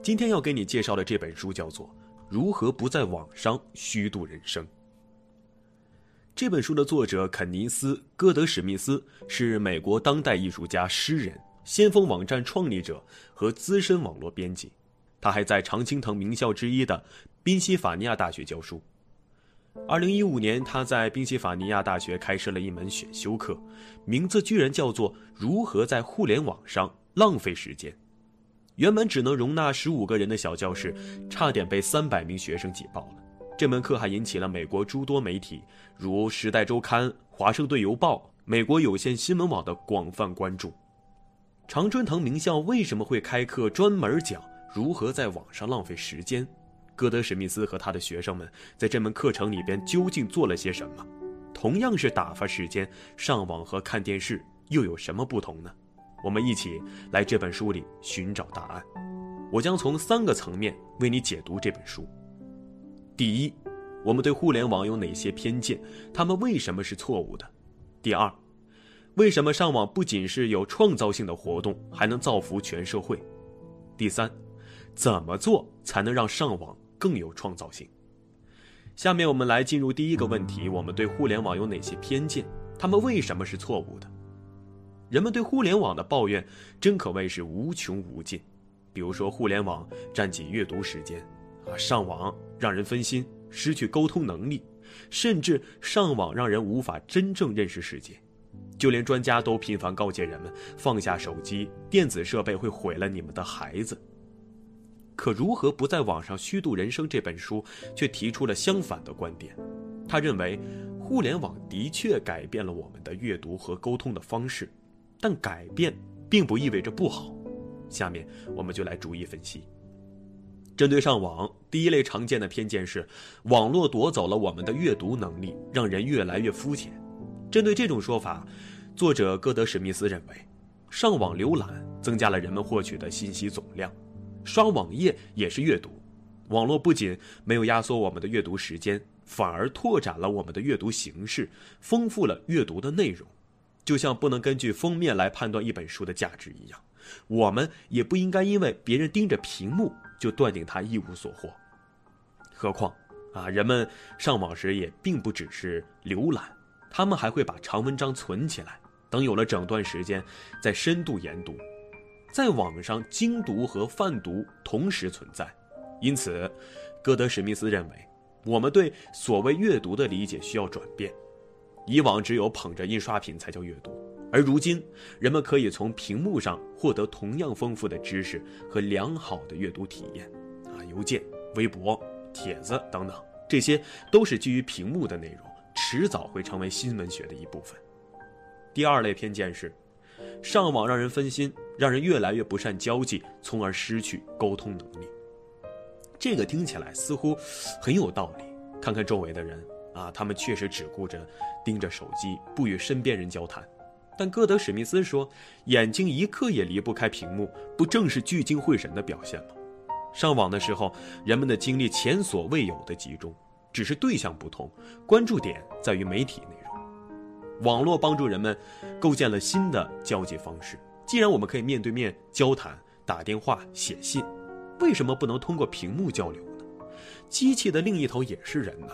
今天要给你介绍的这本书叫做《如何不在网上虚度人生》。这本书的作者肯尼斯·戈德史密斯是美国当代艺术家、诗人、先锋网站创立者和资深网络编辑。他还在常青藤名校之一的宾夕法尼亚大学教书。二零一五年，他在宾夕法尼亚大学开设了一门选修课，名字居然叫做《如何在互联网上浪费时间》。原本只能容纳十五个人的小教室，差点被三百名学生挤爆了。这门课还引起了美国诸多媒体，如《时代周刊》《华盛顿邮报》《美国有线新闻网》的广泛关注。常春藤名校为什么会开课专门讲如何在网上浪费时间？戈德史密斯和他的学生们在这门课程里边究竟做了些什么？同样是打发时间，上网和看电视又有什么不同呢？我们一起来这本书里寻找答案。我将从三个层面为你解读这本书。第一，我们对互联网有哪些偏见？他们为什么是错误的？第二，为什么上网不仅是有创造性的活动，还能造福全社会？第三，怎么做才能让上网更有创造性？下面我们来进入第一个问题：我们对互联网有哪些偏见？他们为什么是错误的？人们对互联网的抱怨真可谓是无穷无尽，比如说互联网占据阅读时间，啊，上网让人分心，失去沟通能力，甚至上网让人无法真正认识世界。就连专家都频繁告诫人们放下手机，电子设备会毁了你们的孩子。可如何不在网上虚度人生？这本书却提出了相反的观点，他认为，互联网的确改变了我们的阅读和沟通的方式。但改变并不意味着不好，下面我们就来逐一分析。针对上网，第一类常见的偏见是，网络夺走了我们的阅读能力，让人越来越肤浅。针对这种说法，作者戈德史密斯认为，上网浏览增加了人们获取的信息总量，刷网页也是阅读。网络不仅没有压缩我们的阅读时间，反而拓展了我们的阅读形式，丰富了阅读的内容。就像不能根据封面来判断一本书的价值一样，我们也不应该因为别人盯着屏幕就断定它一无所获。何况，啊，人们上网时也并不只是浏览，他们还会把长文章存起来，等有了整段时间再深度研读。在网上，精读和泛读同时存在，因此，戈德史密斯认为，我们对所谓阅读的理解需要转变。以往只有捧着印刷品才叫阅读，而如今人们可以从屏幕上获得同样丰富的知识和良好的阅读体验。啊，邮件、微博、帖子等等，这些都是基于屏幕的内容，迟早会成为新闻学的一部分。第二类偏见是，上网让人分心，让人越来越不善交际，从而失去沟通能力。这个听起来似乎很有道理，看看周围的人。啊，他们确实只顾着盯着手机，不与身边人交谈。但戈德史密斯说，眼睛一刻也离不开屏幕，不正是聚精会神的表现吗？上网的时候，人们的精力前所未有的集中，只是对象不同，关注点在于媒体内容。网络帮助人们构建了新的交际方式。既然我们可以面对面交谈、打电话、写信，为什么不能通过屏幕交流呢？机器的另一头也是人呐。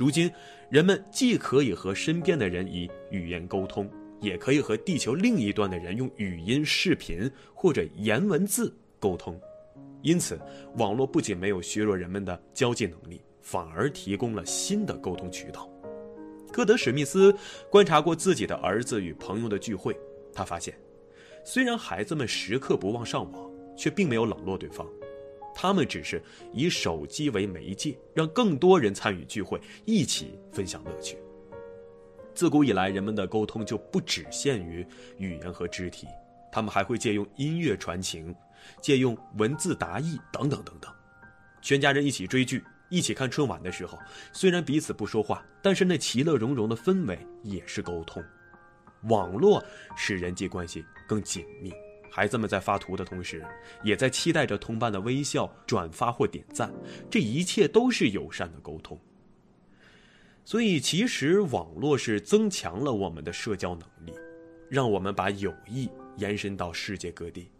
如今，人们既可以和身边的人以语言沟通，也可以和地球另一端的人用语音、视频或者言文字沟通。因此，网络不仅没有削弱人们的交际能力，反而提供了新的沟通渠道。戈德史密斯观察过自己的儿子与朋友的聚会，他发现，虽然孩子们时刻不忘上网，却并没有冷落对方。他们只是以手机为媒介，让更多人参与聚会，一起分享乐趣。自古以来，人们的沟通就不只限于语言和肢体，他们还会借用音乐传情，借用文字达意等等等等。全家人一起追剧、一起看春晚的时候，虽然彼此不说话，但是那其乐融融的氛围也是沟通。网络使人际关系更紧密。孩子们在发图的同时，也在期待着同伴的微笑、转发或点赞，这一切都是友善的沟通。所以，其实网络是增强了我们的社交能力，让我们把友谊延伸到世界各地。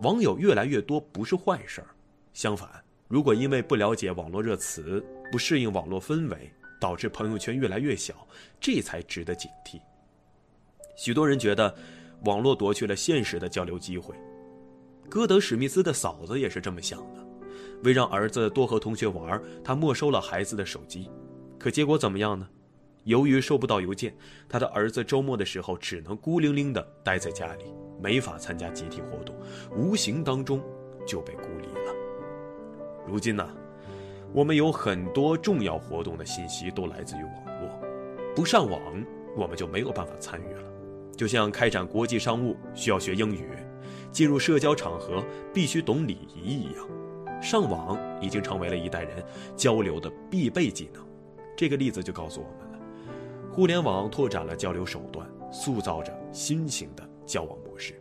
网友越来越多不是坏事儿，相反，如果因为不了解网络热词、不适应网络氛围，导致朋友圈越来越小，这才值得警惕。许多人觉得，网络夺去了现实的交流机会。歌德史密斯的嫂子也是这么想的。为让儿子多和同学玩，他没收了孩子的手机。可结果怎么样呢？由于收不到邮件，他的儿子周末的时候只能孤零零地待在家里，没法参加集体活动，无形当中就被孤立了。如今呢，我们有很多重要活动的信息都来自于网络，不上网我们就没有办法参与了。就像开展国际商务需要学英语，进入社交场合必须懂礼仪一样，上网已经成为了一代人交流的必备技能。这个例子就告诉我们了，互联网拓展了交流手段，塑造着新型的交往模式。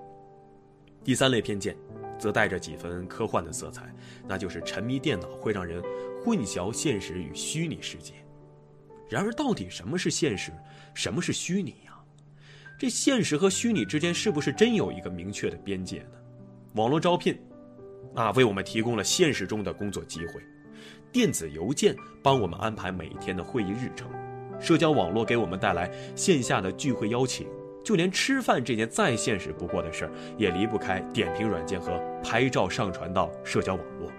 第三类偏见，则带着几分科幻的色彩，那就是沉迷电脑会让人混淆现实与虚拟世界。然而，到底什么是现实，什么是虚拟？这现实和虚拟之间是不是真有一个明确的边界呢？网络招聘，啊，为我们提供了现实中的工作机会；电子邮件帮我们安排每一天的会议日程；社交网络给我们带来线下的聚会邀请；就连吃饭这件再现实不过的事儿，也离不开点评软件和拍照上传到社交网络。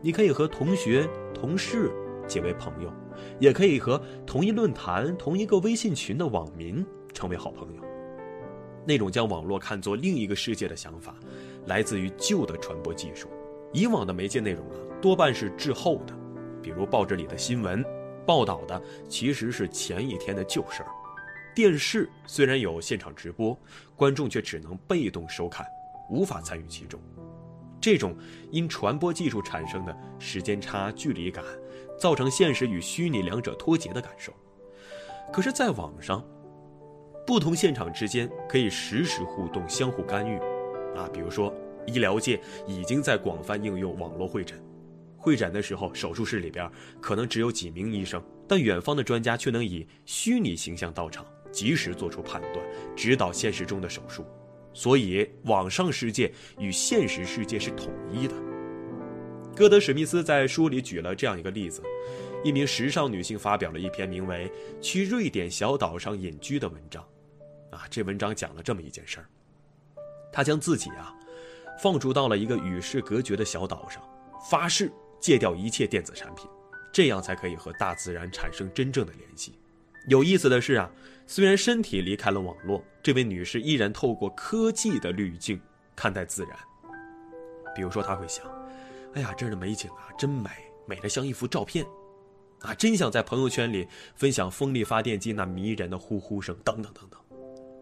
你可以和同学、同事结为朋友，也可以和同一论坛、同一个微信群的网民。成为好朋友，那种将网络看作另一个世界的想法，来自于旧的传播技术。以往的媒介内容啊，多半是滞后的，比如报纸里的新闻报道的其实是前一天的旧事儿。电视虽然有现场直播，观众却只能被动收看，无法参与其中。这种因传播技术产生的时间差、距离感，造成现实与虚拟两者脱节的感受。可是，在网上。不同现场之间可以实时互动、相互干预，啊，比如说医疗界已经在广泛应用网络会诊，会诊的时候，手术室里边可能只有几名医生，但远方的专家却能以虚拟形象到场，及时做出判断，指导现实中的手术。所以，网上世界与现实世界是统一的。戈德史密斯在书里举了这样一个例子。一名时尚女性发表了一篇名为《去瑞典小岛上隐居》的文章，啊，这文章讲了这么一件事儿。他将自己啊，放逐到了一个与世隔绝的小岛上，发誓戒掉一切电子产品，这样才可以和大自然产生真正的联系。有意思的是啊，虽然身体离开了网络，这位女士依然透过科技的滤镜看待自然。比如说，她会想：“哎呀，这儿的美景啊，真美，美得像一幅照片。”啊，真想在朋友圈里分享风力发电机那迷人的呼呼声，等等等等。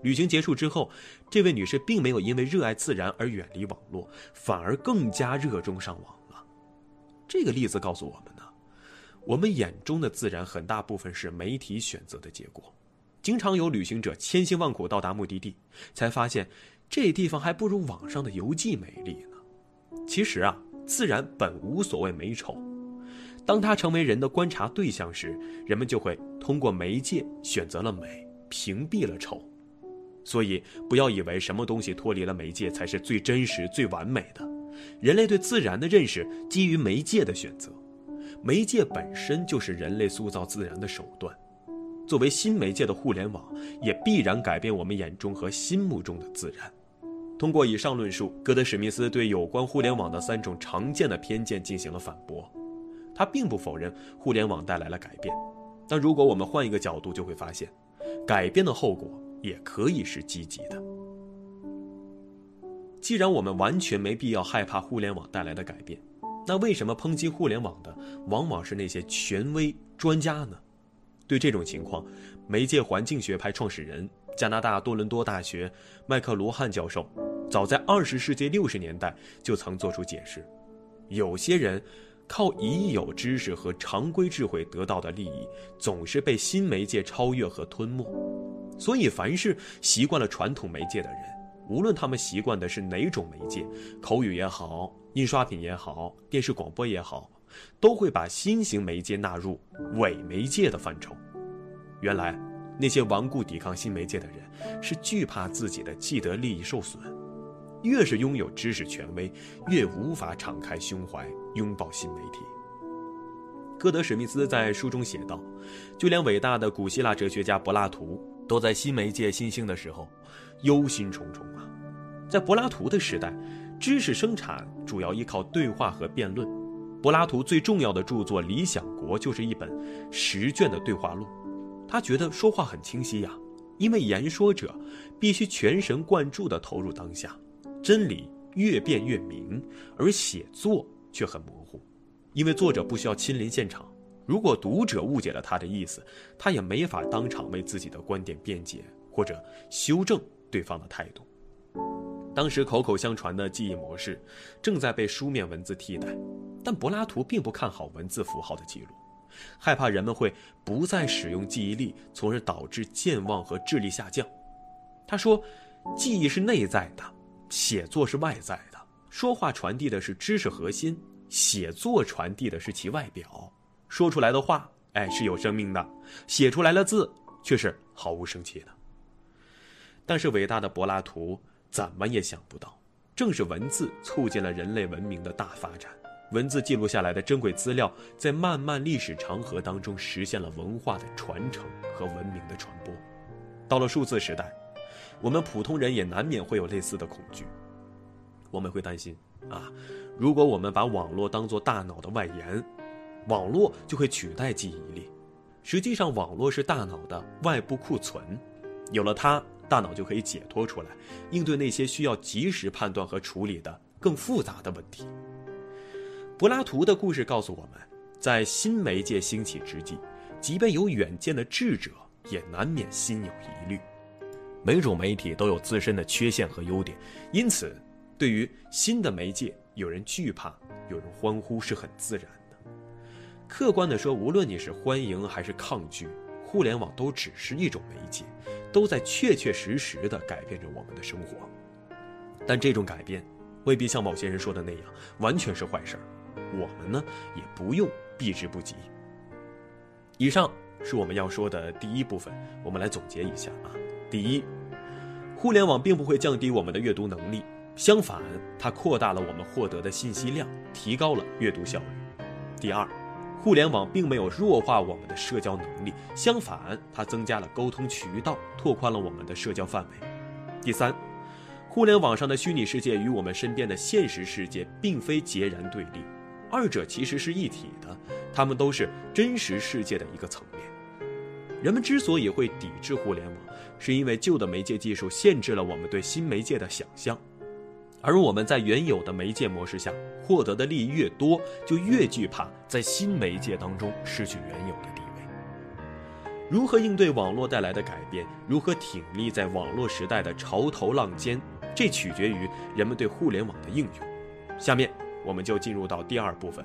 旅行结束之后，这位女士并没有因为热爱自然而远离网络，反而更加热衷上网了。这个例子告诉我们呢，我们眼中的自然很大部分是媒体选择的结果。经常有旅行者千辛万苦到达目的地，才发现这地方还不如网上的游记美丽呢。其实啊，自然本无所谓美丑。当它成为人的观察对象时，人们就会通过媒介选择了美，屏蔽了丑。所以，不要以为什么东西脱离了媒介才是最真实、最完美的。人类对自然的认识基于媒介的选择，媒介本身就是人类塑造自然的手段。作为新媒介的互联网，也必然改变我们眼中和心目中的自然。通过以上论述，戈德史密斯对有关互联网的三种常见的偏见进行了反驳。他并不否认互联网带来了改变，但如果我们换一个角度，就会发现，改变的后果也可以是积极的。既然我们完全没必要害怕互联网带来的改变，那为什么抨击互联网的往往是那些权威专家呢？对这种情况，媒介环境学派创始人、加拿大多伦多大学麦克罗汉教授，早在二十世纪六十年代就曾做出解释：有些人。靠已有知识和常规智慧得到的利益，总是被新媒介超越和吞没。所以，凡是习惯了传统媒介的人，无论他们习惯的是哪种媒介，口语也好，印刷品也好，电视广播也好，都会把新型媒介纳入伪媒介的范畴。原来，那些顽固抵抗新媒介的人，是惧怕自己的既得利益受损。越是拥有知识权威，越无法敞开胸怀拥抱新媒体。歌德史密斯在书中写道：“就连伟大的古希腊哲学家柏拉图，都在新媒介新兴的时候忧心忡忡啊。在柏拉图的时代，知识生产主要依靠对话和辩论。柏拉图最重要的著作《理想国》就是一本十卷的对话录。他觉得说话很清晰呀，因为言说者必须全神贯注地投入当下。”真理越辩越明，而写作却很模糊，因为作者不需要亲临现场。如果读者误解了他的意思，他也没法当场为自己的观点辩解或者修正对方的态度。当时口口相传的记忆模式正在被书面文字替代，但柏拉图并不看好文字符号的记录，害怕人们会不再使用记忆力，从而导致健忘和智力下降。他说：“记忆是内在的。”写作是外在，说话传递的是知识核心，写作传递的是其外表。说出来的话，哎，是有生命的；写出来的字却是毫无生气的。但是伟大的柏拉图怎么也想不到，正是文字促进了人类文明的大发展。文字记录下来的珍贵资料，在漫漫历史长河当中实现了文化的传承和文明的传播。到了数字时代。我们普通人也难免会有类似的恐惧，我们会担心啊，如果我们把网络当做大脑的外延，网络就会取代记忆力。实际上，网络是大脑的外部库存，有了它，大脑就可以解脱出来，应对那些需要及时判断和处理的更复杂的问题。柏拉图的故事告诉我们，在新媒介兴起之际，即便有远见的智者，也难免心有疑虑。每种媒体都有自身的缺陷和优点，因此，对于新的媒介，有人惧怕，有人欢呼，是很自然的。客观的说，无论你是欢迎还是抗拒，互联网都只是一种媒介，都在确确实实的改变着我们的生活。但这种改变，未必像某些人说的那样，完全是坏事儿。我们呢，也不用避之不及。以上是我们要说的第一部分，我们来总结一下啊。第一，互联网并不会降低我们的阅读能力，相反，它扩大了我们获得的信息量，提高了阅读效率。第二，互联网并没有弱化我们的社交能力，相反，它增加了沟通渠道，拓宽了我们的社交范围。第三，互联网上的虚拟世界与我们身边的现实世界并非截然对立，二者其实是一体的，它们都是真实世界的一个层面。人们之所以会抵制互联网，是因为旧的媒介技术限制了我们对新媒介的想象，而我们在原有的媒介模式下获得的利益越多，就越惧怕在新媒介当中失去原有的地位。如何应对网络带来的改变？如何挺立在网络时代的潮头浪尖？这取决于人们对互联网的应用。下面我们就进入到第二部分：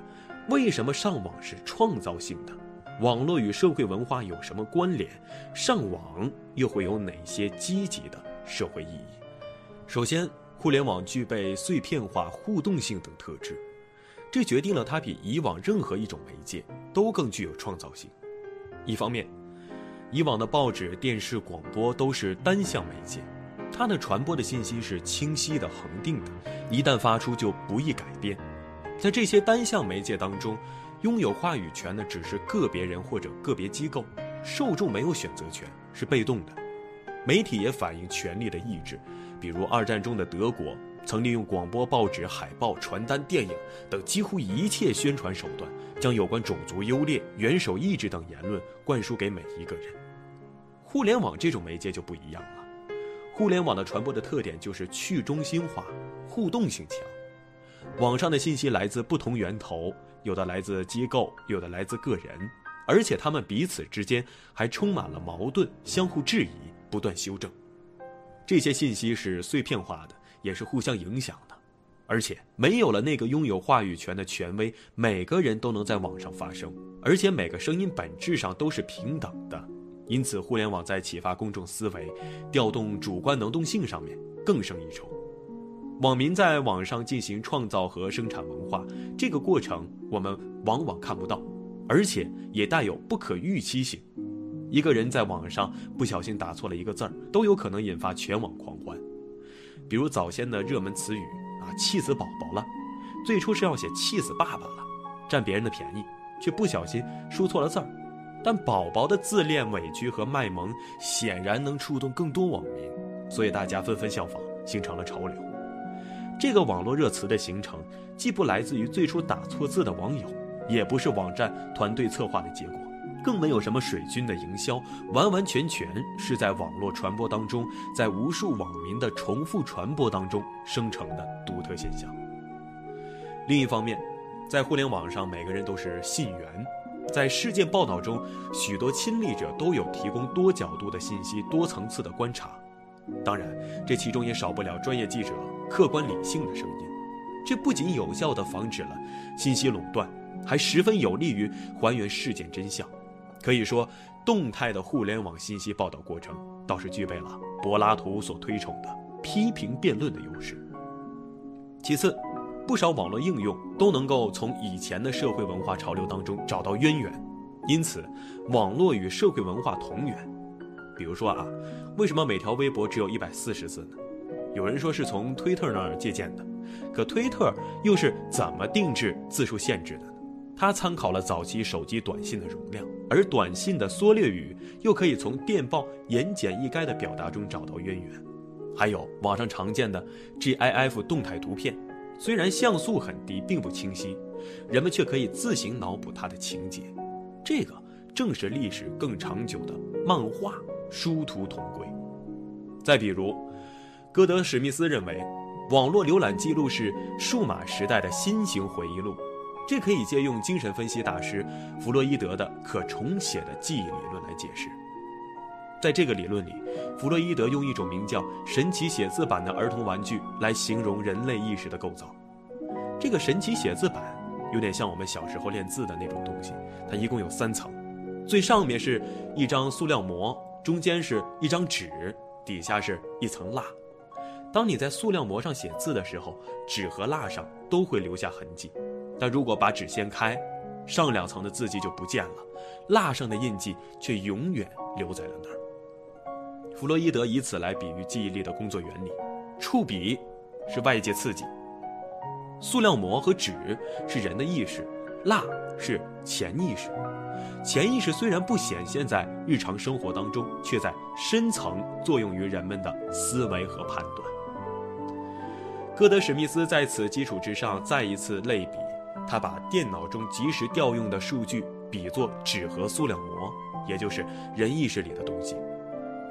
为什么上网是创造性的？网络与社会文化有什么关联？上网又会有哪些积极的社会意义？首先，互联网具备碎片化、互动性等特质，这决定了它比以往任何一种媒介都更具有创造性。一方面，以往的报纸、电视、广播都是单向媒介，它的传播的信息是清晰的、恒定的，一旦发出就不易改变。在这些单向媒介当中，拥有话语权的只是个别人或者个别机构，受众没有选择权，是被动的。媒体也反映权力的意志，比如二战中的德国曾利用广播、报纸、海报、传单、电影等几乎一切宣传手段，将有关种族优劣、元首意志等言论灌输给每一个人。互联网这种媒介就不一样了，互联网的传播的特点就是去中心化、互动性强。网上的信息来自不同源头，有的来自机构，有的来自个人，而且他们彼此之间还充满了矛盾，相互质疑，不断修正。这些信息是碎片化的，也是互相影响的，而且没有了那个拥有话语权的权威，每个人都能在网上发声，而且每个声音本质上都是平等的。因此，互联网在启发公众思维、调动主观能动性上面更胜一筹。网民在网上进行创造和生产文化，这个过程我们往往看不到，而且也带有不可预期性。一个人在网上不小心打错了一个字儿，都有可能引发全网狂欢。比如早先的热门词语啊，气死宝宝了，最初是要写气死爸爸了，占别人的便宜，却不小心输错了字儿。但宝宝的自恋、委屈和卖萌显然能触动更多网民，所以大家纷纷效仿，形成了潮流。这个网络热词的形成，既不来自于最初打错字的网友，也不是网站团队策划的结果，更没有什么水军的营销，完完全全是在网络传播当中，在无数网民的重复传播当中生成的独特现象。另一方面，在互联网上，每个人都是信源，在事件报道中，许多亲历者都有提供多角度的信息、多层次的观察。当然，这其中也少不了专业记者。客观理性的声音，这不仅有效地防止了信息垄断，还十分有利于还原事件真相。可以说，动态的互联网信息报道过程倒是具备了柏拉图所推崇的批评辩论的优势。其次，不少网络应用都能够从以前的社会文化潮流当中找到渊源，因此，网络与社会文化同源。比如说啊，为什么每条微博只有一百四十字呢？有人说是从推特那儿借鉴的，可推特又是怎么定制字数限制的呢？它参考了早期手机短信的容量，而短信的缩略语又可以从电报言简意赅的表达中找到渊源。还有网上常见的 GIF 动态图片，虽然像素很低，并不清晰，人们却可以自行脑补它的情节。这个正是历史更长久的漫画殊途同归。再比如。戈德史密斯认为，网络浏览记录是数码时代的新型回忆录，这可以借用精神分析大师弗洛伊德的可重写的记忆理论来解释。在这个理论里，弗洛伊德用一种名叫“神奇写字板”的儿童玩具来形容人类意识的构造。这个神奇写字板有点像我们小时候练字的那种东西，它一共有三层，最上面是一张塑料膜，中间是一张纸，底下是一层蜡。当你在塑料膜上写字的时候，纸和蜡上都会留下痕迹，但如果把纸掀开，上两层的字迹就不见了，蜡上的印记却永远留在了那儿。弗洛伊德以此来比喻记忆力的工作原理：触笔是外界刺激，塑料膜和纸是人的意识，蜡是潜意识。潜意识虽然不显现在日常生活当中，却在深层作用于人们的思维和判断。戈德史密斯在此基础之上再一次类比，他把电脑中即时调用的数据比作纸和塑料膜，也就是人意识里的东西；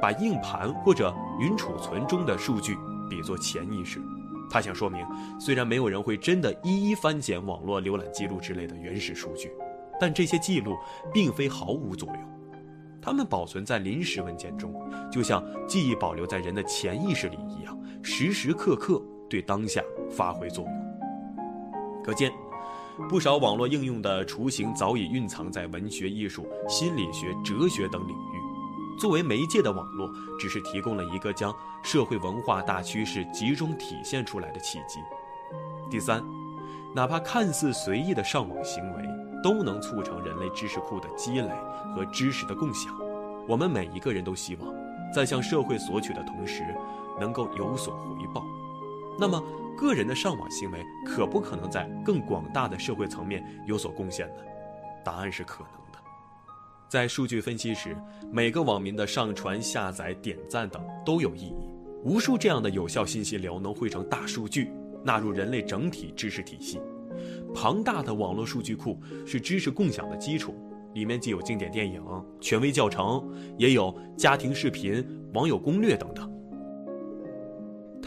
把硬盘或者云储存中的数据比作潜意识。他想说明，虽然没有人会真的一一翻检网络浏览记录之类的原始数据，但这些记录并非毫无作用，它们保存在临时文件中，就像记忆保留在人的潜意识里一样，时时刻刻。对当下发挥作用。可见，不少网络应用的雏形早已蕴藏在文学、艺术、心理学、哲学等领域。作为媒介的网络，只是提供了一个将社会文化大趋势集中体现出来的契机。第三，哪怕看似随意的上网行为，都能促成人类知识库的积累和知识的共享。我们每一个人都希望，在向社会索取的同时，能够有所回报。那么，个人的上网行为可不可能在更广大的社会层面有所贡献呢？答案是可能的。在数据分析时，每个网民的上传、下载、点赞等都有意义。无数这样的有效信息流能汇成大数据，纳入人类整体知识体系。庞大的网络数据库是知识共享的基础，里面既有经典电影、权威教程，也有家庭视频、网友攻略等等。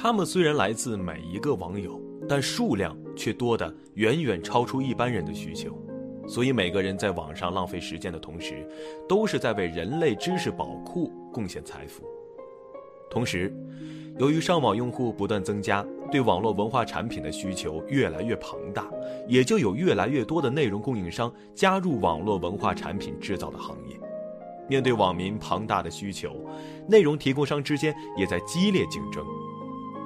他们虽然来自每一个网友，但数量却多得远远超出一般人的需求，所以每个人在网上浪费时间的同时，都是在为人类知识宝库贡献财富。同时，由于上网用户不断增加，对网络文化产品的需求越来越庞大，也就有越来越多的内容供应商加入网络文化产品制造的行业。面对网民庞大的需求，内容提供商之间也在激烈竞争。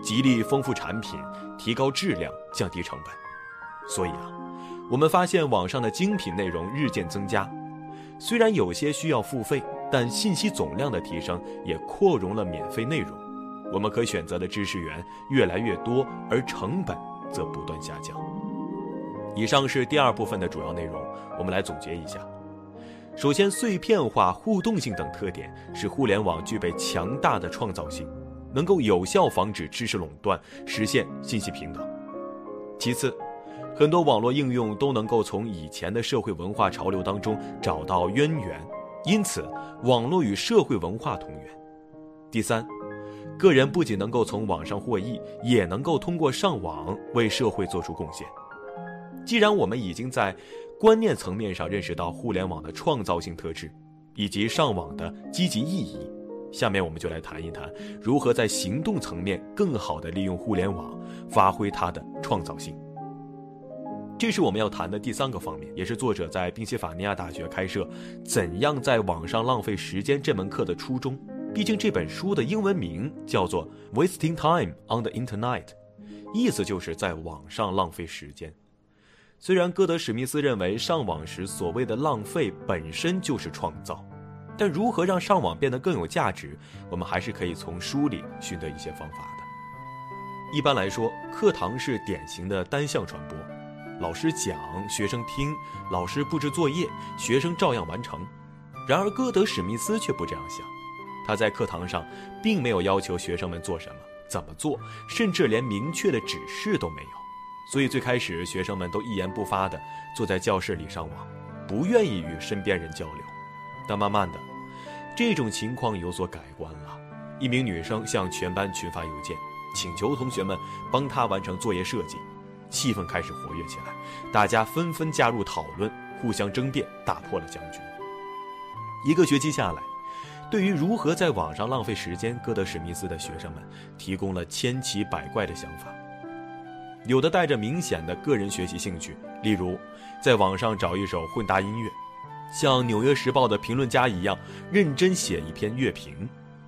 极力丰富产品，提高质量，降低成本。所以啊，我们发现网上的精品内容日渐增加。虽然有些需要付费，但信息总量的提升也扩容了免费内容。我们可选择的知识源越来越多，而成本则不断下降。以上是第二部分的主要内容，我们来总结一下。首先，碎片化、互动性等特点使互联网具备强大的创造性，能够有效防止知识垄断，实现信息平等。其次，很多网络应用都能够从以前的社会文化潮流当中找到渊源，因此网络与社会文化同源。第三，个人不仅能够从网上获益，也能够通过上网为社会做出贡献。既然我们已经在观念层面上认识到互联网的创造性特质，以及上网的积极意义，下面我们就来谈一谈如何在行动层面更好地利用互联网，发挥它的创造性。这是我们要谈的第三个方面，也是作者在宾夕法尼亚大学开设“怎样在网上浪费时间”这门课的初衷。毕竟这本书的英文名叫做《Wasting Time on the Internet》，意思就是在网上浪费时间。虽然歌德史密斯认为上网时所谓的浪费本身就是创造，但如何让上网变得更有价值，我们还是可以从书里寻得一些方法的。一般来说，课堂是典型的单向传播，老师讲，学生听，老师布置作业，学生照样完成。然而，歌德史密斯却不这样想，他在课堂上并没有要求学生们做什么、怎么做，甚至连明确的指示都没有。所以最开始，学生们都一言不发地坐在教室里上网，不愿意与身边人交流。但慢慢的，这种情况有所改观了。一名女生向全班群发邮件，请求同学们帮她完成作业设计，气氛开始活跃起来，大家纷纷加入讨论，互相争辩，打破了僵局。一个学期下来，对于如何在网上浪费时间，歌德史密斯的学生们提供了千奇百怪的想法。有的带着明显的个人学习兴趣，例如在网上找一首混搭音乐，像《纽约时报》的评论家一样认真写一篇乐评；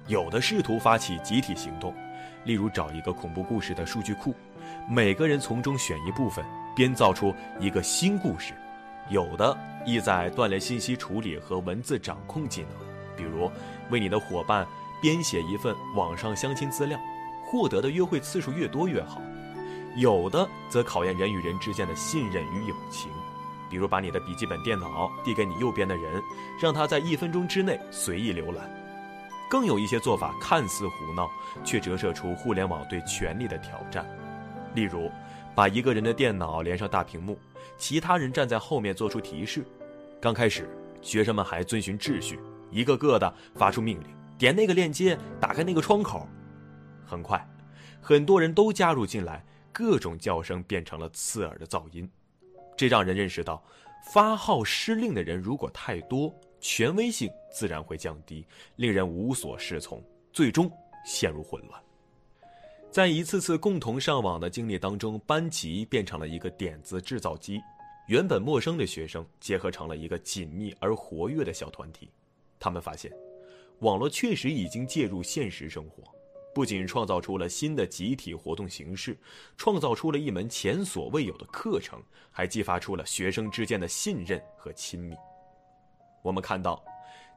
有的试图发起集体行动，例如找一个恐怖故事的数据库，每个人从中选一部分，编造出一个新故事；有的意在锻炼信息处理和文字掌控技能，比如为你的伙伴编写一份网上相亲资料，获得的约会次数越多越好。有的则考验人与人之间的信任与友情，比如把你的笔记本电脑递给你右边的人，让他在一分钟之内随意浏览。更有一些做法看似胡闹，却折射出互联网对权力的挑战。例如，把一个人的电脑连上大屏幕，其他人站在后面做出提示。刚开始，学生们还遵循秩序，一个个的发出命令，点那个链接，打开那个窗口。很快，很多人都加入进来。各种叫声变成了刺耳的噪音，这让人认识到，发号施令的人如果太多，权威性自然会降低，令人无所适从，最终陷入混乱。在一次次共同上网的经历当中，班级变成了一个点子制造机，原本陌生的学生结合成了一个紧密而活跃的小团体。他们发现，网络确实已经介入现实生活。不仅创造出了新的集体活动形式，创造出了一门前所未有的课程，还激发出了学生之间的信任和亲密。我们看到，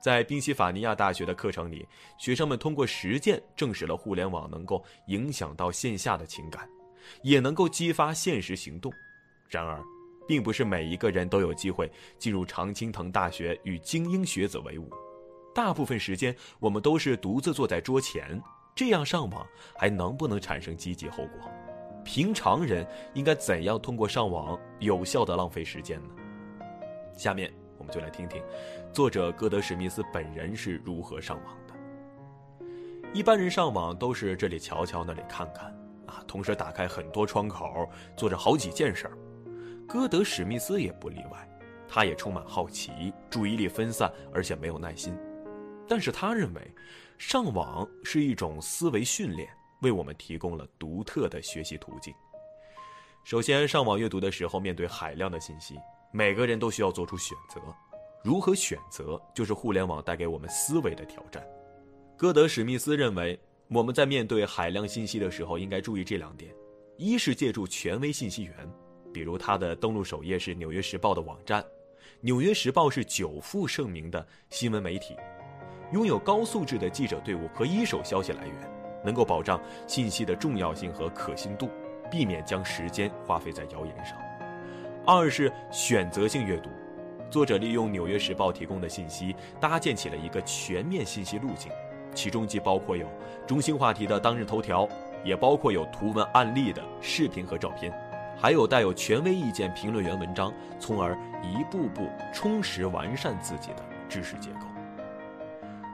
在宾夕法尼亚大学的课程里，学生们通过实践证实了互联网能够影响到线下的情感，也能够激发现实行动。然而，并不是每一个人都有机会进入常青藤大学与精英学子为伍，大部分时间我们都是独自坐在桌前。这样上网还能不能产生积极后果？平常人应该怎样通过上网有效的浪费时间呢？下面我们就来听听作者歌德史密斯本人是如何上网的。一般人上网都是这里瞧瞧那里看看啊，同时打开很多窗口，做着好几件事儿。歌德史密斯也不例外，他也充满好奇，注意力分散，而且没有耐心。但是他认为。上网是一种思维训练，为我们提供了独特的学习途径。首先，上网阅读的时候，面对海量的信息，每个人都需要做出选择。如何选择，就是互联网带给我们思维的挑战。歌德史密斯认为，我们在面对海量信息的时候，应该注意这两点：一是借助权威信息源，比如他的登录首页是《纽约时报》的网站，《纽约时报》是久负盛名的新闻媒体。拥有高素质的记者队伍和一手消息来源，能够保障信息的重要性和可信度，避免将时间花费在谣言上。二是选择性阅读，作者利用《纽约时报》提供的信息，搭建起了一个全面信息路径，其中既包括有中心话题的当日头条，也包括有图文案例的视频和照片。还有带有权威意见评论员文章，从而一步步充实完善自己的知识结构。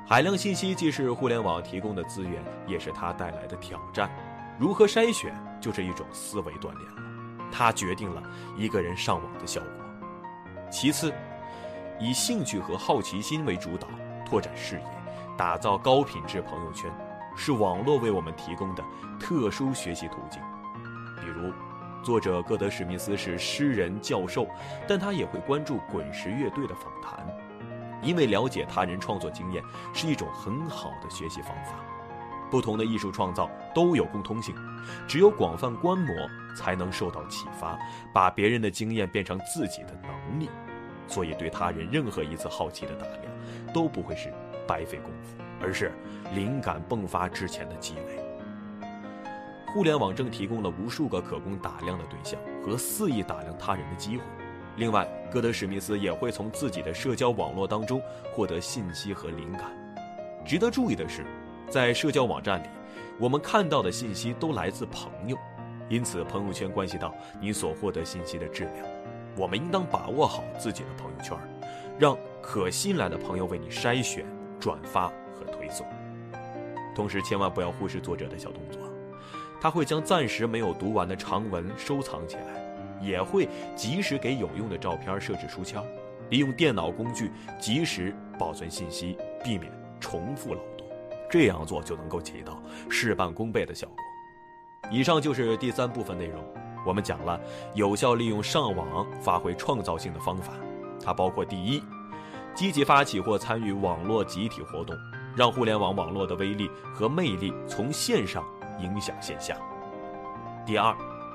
海量信息既是互联网提供的资源，也是它带来的挑战。如何筛选，就是一种思维锻炼了，它决定了一个人上网的效果。其次，以兴趣和好奇心为主导，拓展视野，打造高品质朋友圈，是网络为我们提供的特殊学习途径。比如。作者戈德史密斯是诗人、教授，但他也会关注滚石乐队的访谈，因为了解他人创作经验是一种很好的学习方法。不同的艺术创造都有共通性，只有广泛观摩才能受到启发，把别人的经验变成自己的能力。所以，对他人任何一次好奇的打量，都不会是白费功夫，而是灵感迸发之前的积累。互联网正提供了无数个可供打量的对象和肆意打量他人的机会。另外，戈德史密斯也会从自己的社交网络当中获得信息和灵感。值得注意的是，在社交网站里，我们看到的信息都来自朋友，因此朋友圈关系到你所获得信息的质量。我们应当把握好自己的朋友圈，让可信赖的朋友为你筛选、转发和推送。同时，千万不要忽视作者的小动作。他会将暂时没有读完的长文收藏起来，也会及时给有用的照片设置书签，利用电脑工具及时保存信息，避免重复劳动。这样做就能够起到事半功倍的效果。以上就是第三部分内容，我们讲了有效利用上网发挥创造性的方法，它包括第一，积极发起或参与网络集体活动，让互联网网络的威力和魅力从线上。影响线下。第二，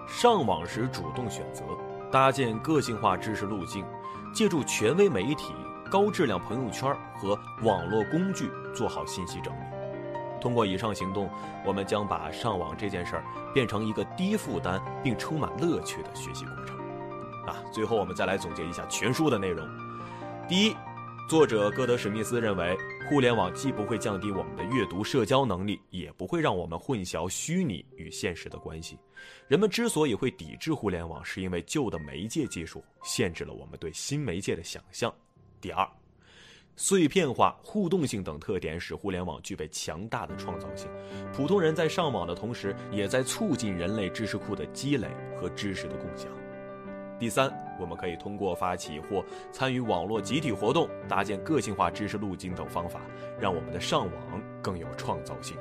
上网时主动选择，搭建个性化知识路径，借助权威媒体、高质量朋友圈和网络工具做好信息整理。通过以上行动，我们将把上网这件事儿变成一个低负担并充满乐趣的学习过程。啊，最后我们再来总结一下全书的内容。第一。作者戈德史密斯认为，互联网既不会降低我们的阅读社交能力，也不会让我们混淆虚拟与现实的关系。人们之所以会抵制互联网，是因为旧的媒介技术限制了我们对新媒介的想象。第二，碎片化、互动性等特点使互联网具备强大的创造性。普通人在上网的同时，也在促进人类知识库的积累和知识的共享。第三，我们可以通过发起或参与网络集体活动，搭建个性化知识路径等方法，让我们的上网更有创造性。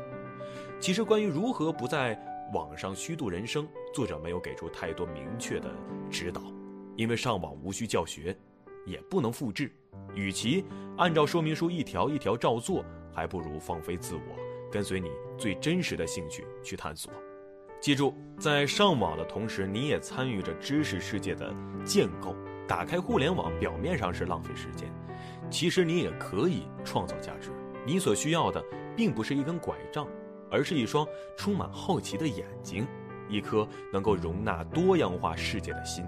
其实，关于如何不在网上虚度人生，作者没有给出太多明确的指导，因为上网无需教学，也不能复制。与其按照说明书一条一条照做，还不如放飞自我，跟随你最真实的兴趣去探索。记住，在上网的同时，你也参与着知识世界的建构。打开互联网，表面上是浪费时间，其实你也可以创造价值。你所需要的，并不是一根拐杖，而是一双充满好奇的眼睛，一颗能够容纳多样化世界的心。